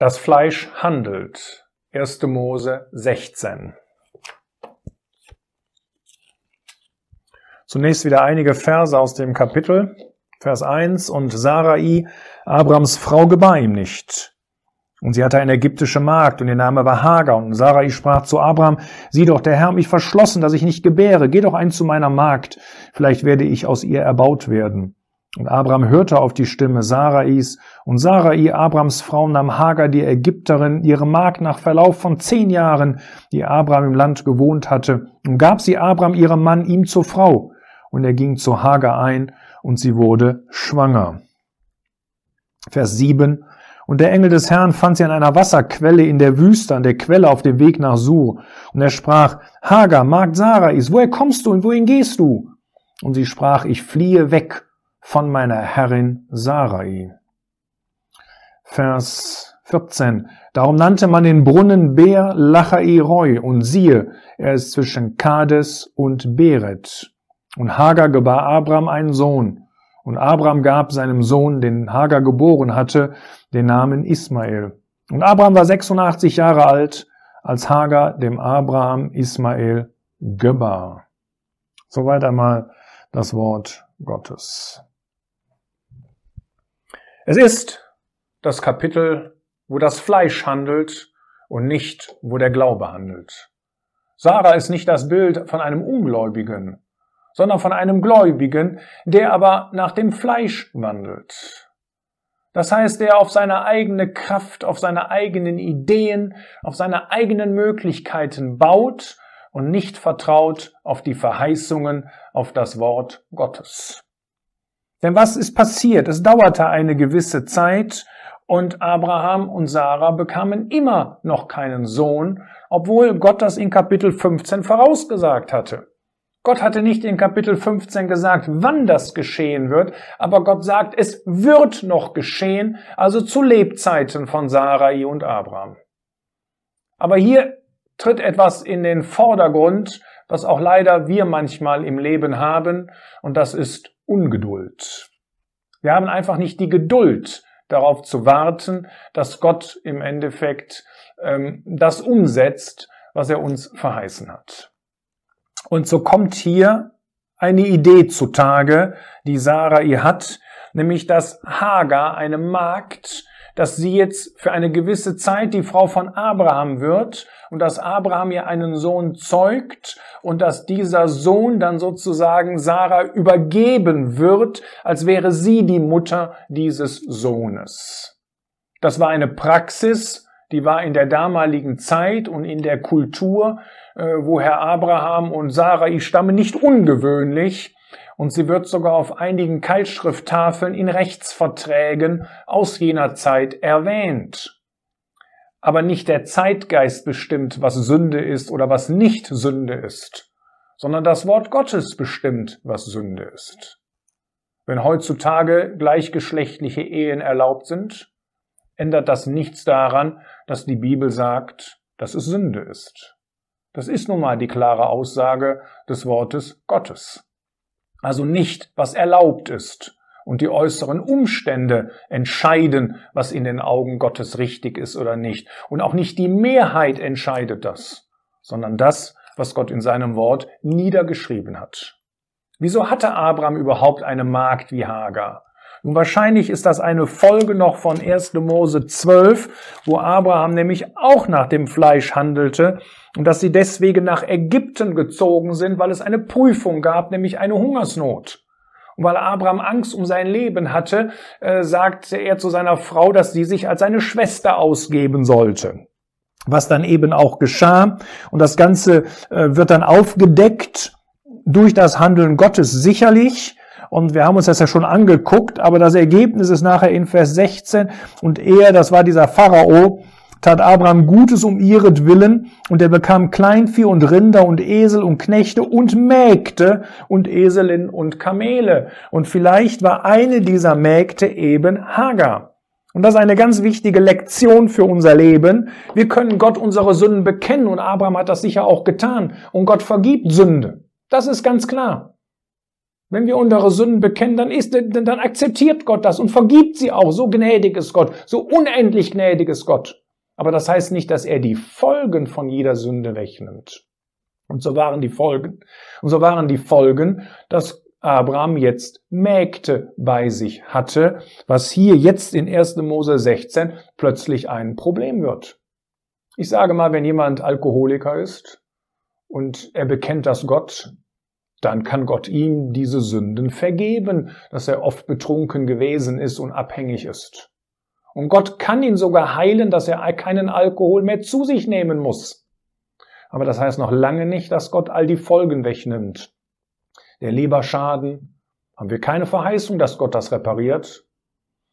Das Fleisch handelt. 1. Mose 16. Zunächst wieder einige Verse aus dem Kapitel. Vers 1. Und Sarai, Abrams Frau, gebar ihm nicht. Und sie hatte eine ägyptische Magd und ihr Name war Hagar. Und Sarai sprach zu Abraham, sieh doch, der Herr hat mich verschlossen, dass ich nicht gebäre. Geh doch ein zu meiner Magd. Vielleicht werde ich aus ihr erbaut werden. Und Abraham hörte auf die Stimme Sarais, und Sarai, Abrams Frau, nahm Hagar, die Ägypterin, ihre Magd nach Verlauf von zehn Jahren, die Abraham im Land gewohnt hatte, und gab sie Abraham, ihrem Mann, ihm zur Frau. Und er ging zu Hagar ein, und sie wurde schwanger. Vers 7. Und der Engel des Herrn fand sie an einer Wasserquelle in der Wüste, an der Quelle auf dem Weg nach Sur. Und er sprach, Hagar, Magd Sarais, woher kommst du und wohin gehst du? Und sie sprach, ich fliehe weg von meiner Herrin Sarai. Vers 14. Darum nannte man den Brunnen Ber Lachai Roy und siehe, er ist zwischen Kades und Beret. Und Hagar gebar Abraham einen Sohn. Und Abraham gab seinem Sohn, den Hagar geboren hatte, den Namen Ismael. Und Abraham war 86 Jahre alt, als Hagar dem Abraham Ismael gebar. Soweit einmal das Wort Gottes. Es ist das Kapitel, wo das Fleisch handelt und nicht, wo der Glaube handelt. Sarah ist nicht das Bild von einem Ungläubigen, sondern von einem Gläubigen, der aber nach dem Fleisch wandelt. Das heißt, der auf seine eigene Kraft, auf seine eigenen Ideen, auf seine eigenen Möglichkeiten baut und nicht vertraut auf die Verheißungen, auf das Wort Gottes. Denn was ist passiert? Es dauerte eine gewisse Zeit und Abraham und Sarah bekamen immer noch keinen Sohn, obwohl Gott das in Kapitel 15 vorausgesagt hatte. Gott hatte nicht in Kapitel 15 gesagt, wann das geschehen wird, aber Gott sagt, es wird noch geschehen, also zu Lebzeiten von Sarai und Abraham. Aber hier tritt etwas in den Vordergrund, was auch leider wir manchmal im Leben haben, und das ist Ungeduld. Wir haben einfach nicht die Geduld, darauf zu warten, dass Gott im Endeffekt ähm, das umsetzt, was er uns verheißen hat. Und so kommt hier eine Idee zutage, die Sarah ihr hat, nämlich dass Hagar, eine Magd, dass sie jetzt für eine gewisse Zeit die Frau von Abraham wird und dass Abraham ihr einen Sohn zeugt und dass dieser Sohn dann sozusagen Sarah übergeben wird, als wäre sie die Mutter dieses Sohnes. Das war eine Praxis, die war in der damaligen Zeit und in der Kultur, äh, wo Herr Abraham und Sarai stammen, nicht ungewöhnlich. Und sie wird sogar auf einigen Keilschrifttafeln in Rechtsverträgen aus jener Zeit erwähnt aber nicht der Zeitgeist bestimmt, was Sünde ist oder was nicht Sünde ist, sondern das Wort Gottes bestimmt, was Sünde ist. Wenn heutzutage gleichgeschlechtliche Ehen erlaubt sind, ändert das nichts daran, dass die Bibel sagt, dass es Sünde ist. Das ist nun mal die klare Aussage des Wortes Gottes. Also nicht, was erlaubt ist, und die äußeren Umstände entscheiden, was in den Augen Gottes richtig ist oder nicht. Und auch nicht die Mehrheit entscheidet das, sondern das, was Gott in seinem Wort niedergeschrieben hat. Wieso hatte Abraham überhaupt eine Magd wie Hagar? Nun wahrscheinlich ist das eine Folge noch von 1. Mose 12, wo Abraham nämlich auch nach dem Fleisch handelte und dass sie deswegen nach Ägypten gezogen sind, weil es eine Prüfung gab, nämlich eine Hungersnot. Und weil Abraham Angst um sein Leben hatte, äh, sagte er zu seiner Frau, dass sie sich als seine Schwester ausgeben sollte. Was dann eben auch geschah. Und das Ganze äh, wird dann aufgedeckt durch das Handeln Gottes sicherlich. Und wir haben uns das ja schon angeguckt, aber das Ergebnis ist nachher in Vers 16. Und er, das war dieser Pharao, tat Abraham Gutes um ihretwillen, und er bekam Kleinvieh und Rinder und Esel und Knechte und Mägde und Eselinnen und Kamele. Und vielleicht war eine dieser Mägde eben Hagar. Und das ist eine ganz wichtige Lektion für unser Leben. Wir können Gott unsere Sünden bekennen und Abraham hat das sicher auch getan. Und Gott vergibt Sünde. Das ist ganz klar. Wenn wir unsere Sünden bekennen, dann, ist, dann akzeptiert Gott das und vergibt sie auch. So gnädig ist Gott, so unendlich gnädig ist Gott. Aber das heißt nicht, dass er die Folgen von jeder Sünde wegnimmt. Und so waren die Folgen. Und so waren die Folgen, dass Abraham jetzt Mägde bei sich hatte, was hier jetzt in 1. Mose 16 plötzlich ein Problem wird. Ich sage mal, wenn jemand Alkoholiker ist und er bekennt das Gott, dann kann Gott ihm diese Sünden vergeben, dass er oft betrunken gewesen ist und abhängig ist. Und Gott kann ihn sogar heilen, dass er keinen Alkohol mehr zu sich nehmen muss. Aber das heißt noch lange nicht, dass Gott all die Folgen wegnimmt. Der Leberschaden, haben wir keine Verheißung, dass Gott das repariert.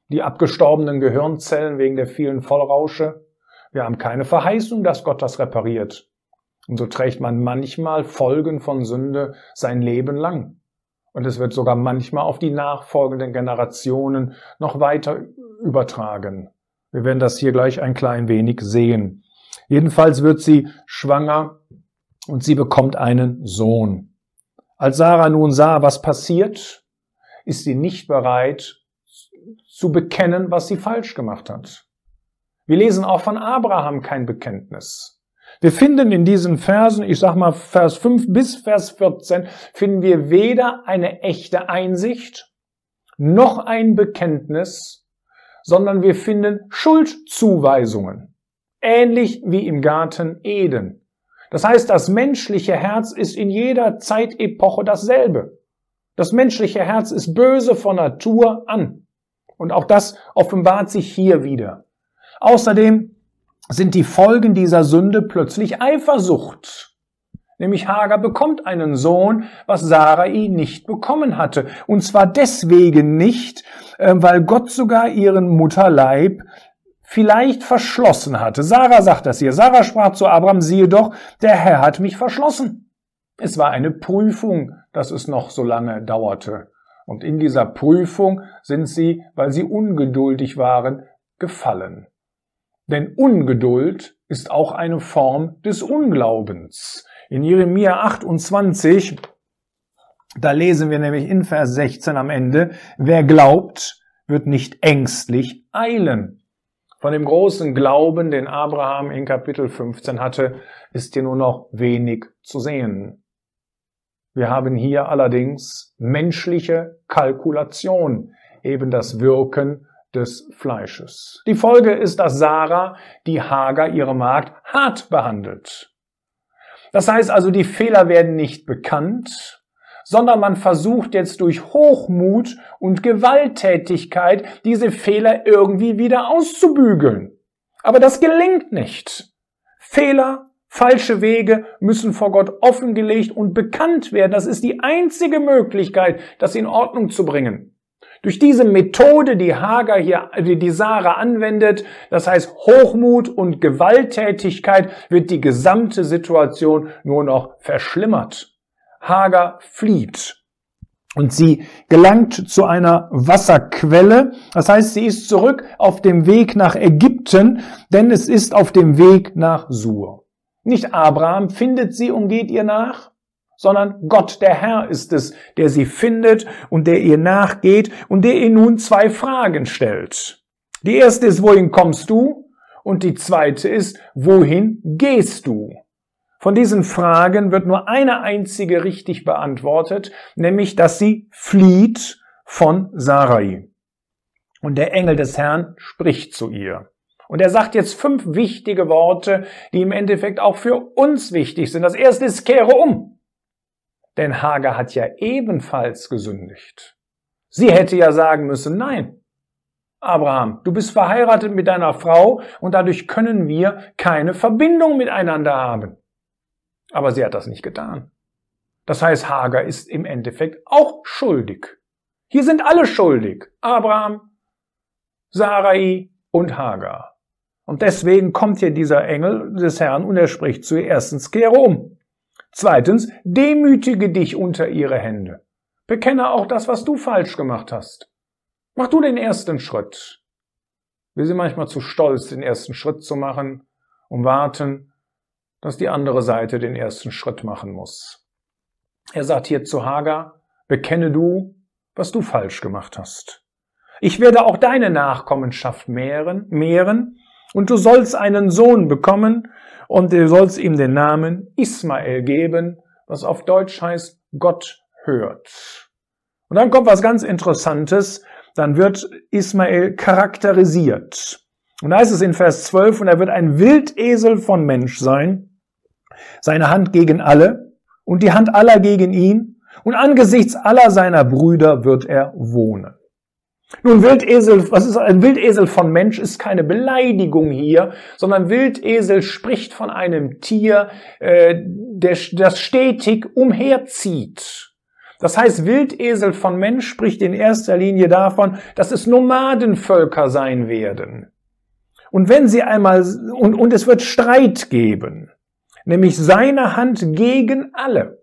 Die abgestorbenen Gehirnzellen wegen der vielen Vollrausche, wir haben keine Verheißung, dass Gott das repariert. Und so trägt man manchmal Folgen von Sünde sein Leben lang. Und es wird sogar manchmal auf die nachfolgenden Generationen noch weiter übertragen. Wir werden das hier gleich ein klein wenig sehen. Jedenfalls wird sie schwanger und sie bekommt einen Sohn. Als Sarah nun sah, was passiert, ist sie nicht bereit zu bekennen, was sie falsch gemacht hat. Wir lesen auch von Abraham kein Bekenntnis. Wir finden in diesen Versen, ich sag mal Vers 5 bis Vers 14, finden wir weder eine echte Einsicht noch ein Bekenntnis, sondern wir finden Schuldzuweisungen. Ähnlich wie im Garten Eden. Das heißt, das menschliche Herz ist in jeder Zeitepoche dasselbe. Das menschliche Herz ist böse von Natur an. Und auch das offenbart sich hier wieder. Außerdem sind die Folgen dieser Sünde plötzlich Eifersucht. Nämlich Hagar bekommt einen Sohn, was Sarai nicht bekommen hatte. Und zwar deswegen nicht, äh, weil Gott sogar ihren Mutterleib vielleicht verschlossen hatte. Sarah sagt das hier. Sarah sprach zu Abraham, siehe doch, der Herr hat mich verschlossen. Es war eine Prüfung, dass es noch so lange dauerte. Und in dieser Prüfung sind sie, weil sie ungeduldig waren, gefallen. Denn Ungeduld ist auch eine Form des Unglaubens. In Jeremia 28, da lesen wir nämlich in Vers 16 am Ende, wer glaubt, wird nicht ängstlich eilen. Von dem großen Glauben, den Abraham in Kapitel 15 hatte, ist hier nur noch wenig zu sehen. Wir haben hier allerdings menschliche Kalkulation, eben das Wirken des Fleisches. Die Folge ist, dass Sarah die Hager, ihre Magd, hart behandelt. Das heißt also, die Fehler werden nicht bekannt, sondern man versucht jetzt durch Hochmut und Gewalttätigkeit diese Fehler irgendwie wieder auszubügeln. Aber das gelingt nicht. Fehler, falsche Wege müssen vor Gott offengelegt und bekannt werden. Das ist die einzige Möglichkeit, das in Ordnung zu bringen. Durch diese Methode, die Hager hier, die Sarah anwendet, das heißt Hochmut und Gewalttätigkeit, wird die gesamte Situation nur noch verschlimmert. Hager flieht. Und sie gelangt zu einer Wasserquelle. Das heißt, sie ist zurück auf dem Weg nach Ägypten, denn es ist auf dem Weg nach Sur. Nicht Abraham findet sie und geht ihr nach, sondern Gott, der Herr, ist es, der sie findet und der ihr nachgeht und der ihr nun zwei Fragen stellt. Die erste ist, wohin kommst du? Und die zweite ist, wohin gehst du? Von diesen Fragen wird nur eine einzige richtig beantwortet, nämlich, dass sie flieht von Sarai. Und der Engel des Herrn spricht zu ihr. Und er sagt jetzt fünf wichtige Worte, die im Endeffekt auch für uns wichtig sind. Das erste ist, kehre um. Denn Hagar hat ja ebenfalls gesündigt. Sie hätte ja sagen müssen, nein, Abraham, du bist verheiratet mit deiner Frau und dadurch können wir keine Verbindung miteinander haben. Aber sie hat das nicht getan. Das heißt, Hagar ist im Endeffekt auch schuldig. Hier sind alle schuldig. Abraham, Sarai und Hagar. Und deswegen kommt hier dieser Engel des Herrn und er spricht zu ihr erstens, kehre um. Zweitens, demütige dich unter ihre Hände. Bekenne auch das, was du falsch gemacht hast. Mach du den ersten Schritt. Wir sind manchmal zu stolz, den ersten Schritt zu machen und warten, dass die andere Seite den ersten Schritt machen muss. Er sagt hier zu Hagar, bekenne du, was du falsch gemacht hast. Ich werde auch deine Nachkommenschaft mehren, mehren, und du sollst einen Sohn bekommen, und du sollst ihm den Namen Ismael geben, was auf Deutsch heißt, Gott hört. Und dann kommt was ganz Interessantes, dann wird Ismael charakterisiert. Und da ist es in Vers 12, und er wird ein Wildesel von Mensch sein, seine Hand gegen alle und die Hand aller gegen ihn, und angesichts aller seiner Brüder wird er wohnen. Nun, Wildesel, was ist ein Wildesel von Mensch, ist keine Beleidigung hier, sondern Wildesel spricht von einem Tier, äh, der, das stetig umherzieht. Das heißt, Wildesel von Mensch spricht in erster Linie davon, dass es Nomadenvölker sein werden. Und wenn sie einmal, und, und es wird Streit geben, nämlich seine Hand gegen alle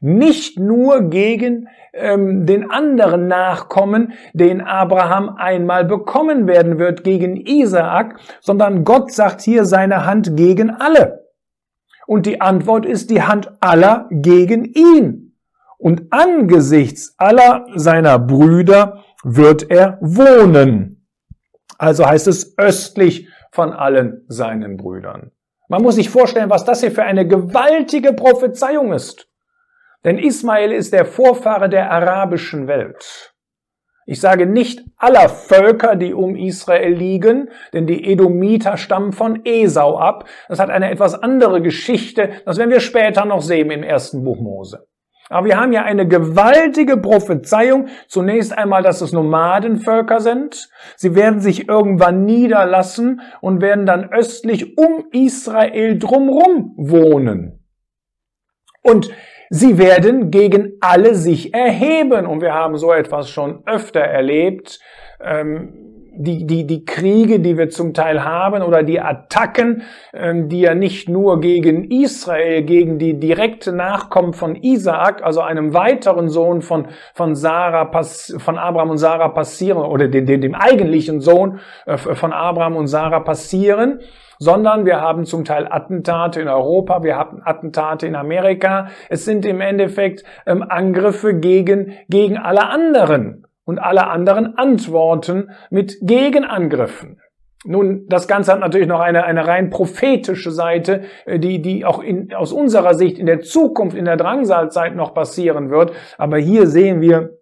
nicht nur gegen ähm, den anderen Nachkommen, den Abraham einmal bekommen werden wird, gegen Isaak, sondern Gott sagt hier seine Hand gegen alle. Und die Antwort ist die Hand aller gegen ihn. Und angesichts aller seiner Brüder wird er wohnen. Also heißt es östlich von allen seinen Brüdern. Man muss sich vorstellen, was das hier für eine gewaltige Prophezeiung ist. Denn Ismael ist der Vorfahre der arabischen Welt. Ich sage nicht aller Völker, die um Israel liegen, denn die Edomiter stammen von Esau ab. Das hat eine etwas andere Geschichte. Das werden wir später noch sehen im ersten Buch Mose. Aber wir haben ja eine gewaltige Prophezeiung. Zunächst einmal, dass es Nomadenvölker sind. Sie werden sich irgendwann niederlassen und werden dann östlich um Israel drumrum wohnen. Und Sie werden gegen alle sich erheben. Und wir haben so etwas schon öfter erlebt. Ähm, die, die, die Kriege, die wir zum Teil haben oder die Attacken, ähm, die ja nicht nur gegen Israel, gegen die direkte Nachkommen von Isaak, also einem weiteren Sohn von, von Sarah, von Abraham und Sarah passieren, oder dem, dem, dem eigentlichen Sohn äh, von Abraham und Sarah passieren, sondern wir haben zum Teil Attentate in Europa, wir haben Attentate in Amerika. Es sind im Endeffekt ähm, Angriffe gegen, gegen alle anderen und alle anderen antworten mit Gegenangriffen. Nun, das Ganze hat natürlich noch eine, eine rein prophetische Seite, äh, die, die auch in, aus unserer Sicht in der Zukunft, in der Drangsalzeit noch passieren wird. Aber hier sehen wir,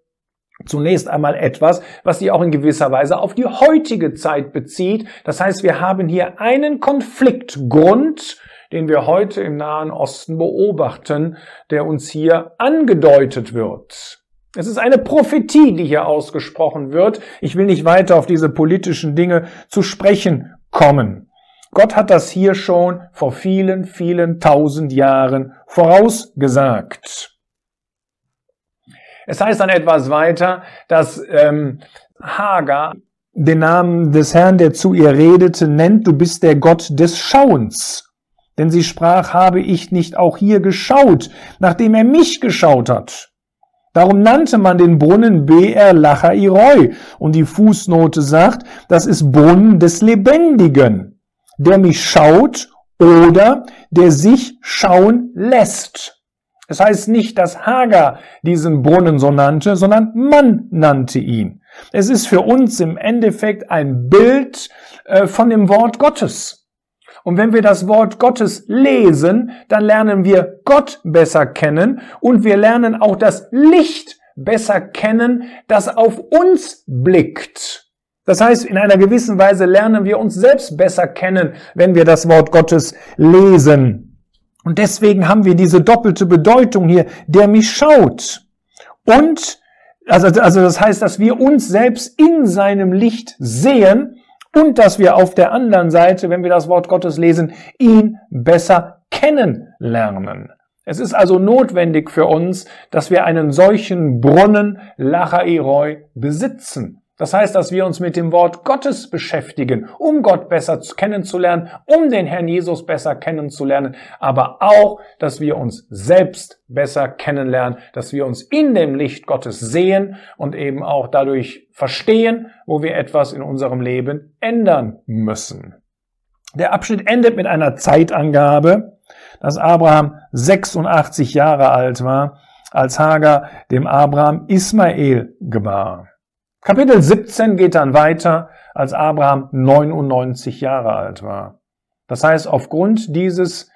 Zunächst einmal etwas, was sich auch in gewisser Weise auf die heutige Zeit bezieht. Das heißt, wir haben hier einen Konfliktgrund, den wir heute im Nahen Osten beobachten, der uns hier angedeutet wird. Es ist eine Prophetie, die hier ausgesprochen wird. Ich will nicht weiter auf diese politischen Dinge zu sprechen kommen. Gott hat das hier schon vor vielen, vielen tausend Jahren vorausgesagt. Es heißt dann etwas weiter, dass ähm, Hagar den Namen des Herrn, der zu ihr redete, nennt, du bist der Gott des Schauens. Denn sie sprach, habe ich nicht auch hier geschaut, nachdem er mich geschaut hat. Darum nannte man den Brunnen Be'er Lachairoi. Und die Fußnote sagt, das ist Brunnen des Lebendigen, der mich schaut oder der sich schauen lässt. Es heißt nicht, dass Hagar diesen Brunnen so nannte, sondern man nannte ihn. Es ist für uns im Endeffekt ein Bild äh, von dem Wort Gottes. Und wenn wir das Wort Gottes lesen, dann lernen wir Gott besser kennen und wir lernen auch das Licht besser kennen, das auf uns blickt. Das heißt, in einer gewissen Weise lernen wir uns selbst besser kennen, wenn wir das Wort Gottes lesen. Und deswegen haben wir diese doppelte Bedeutung hier, der mich schaut. Und, also, also das heißt, dass wir uns selbst in seinem Licht sehen und dass wir auf der anderen Seite, wenn wir das Wort Gottes lesen, ihn besser kennenlernen. Es ist also notwendig für uns, dass wir einen solchen Brunnen Lachairoi besitzen. Das heißt, dass wir uns mit dem Wort Gottes beschäftigen, um Gott besser kennenzulernen, um den Herrn Jesus besser kennenzulernen, aber auch, dass wir uns selbst besser kennenlernen, dass wir uns in dem Licht Gottes sehen und eben auch dadurch verstehen, wo wir etwas in unserem Leben ändern müssen. Der Abschnitt endet mit einer Zeitangabe, dass Abraham 86 Jahre alt war, als Hagar dem Abraham Ismael gebar. Kapitel 17 geht dann weiter, als Abraham 99 Jahre alt war. Das heißt, aufgrund dieses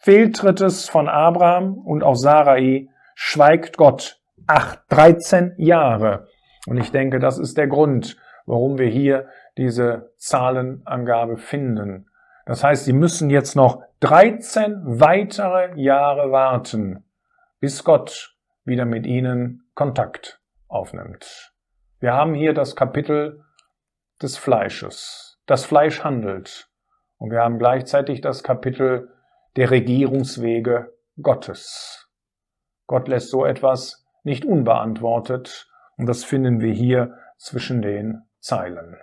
Fehltrittes von Abraham und auch Sarai schweigt Gott acht, 13 Jahre. Und ich denke, das ist der Grund, warum wir hier diese Zahlenangabe finden. Das heißt, sie müssen jetzt noch 13 weitere Jahre warten, bis Gott wieder mit ihnen Kontakt aufnimmt. Wir haben hier das Kapitel des Fleisches. Das Fleisch handelt. Und wir haben gleichzeitig das Kapitel der Regierungswege Gottes. Gott lässt so etwas nicht unbeantwortet und das finden wir hier zwischen den Zeilen.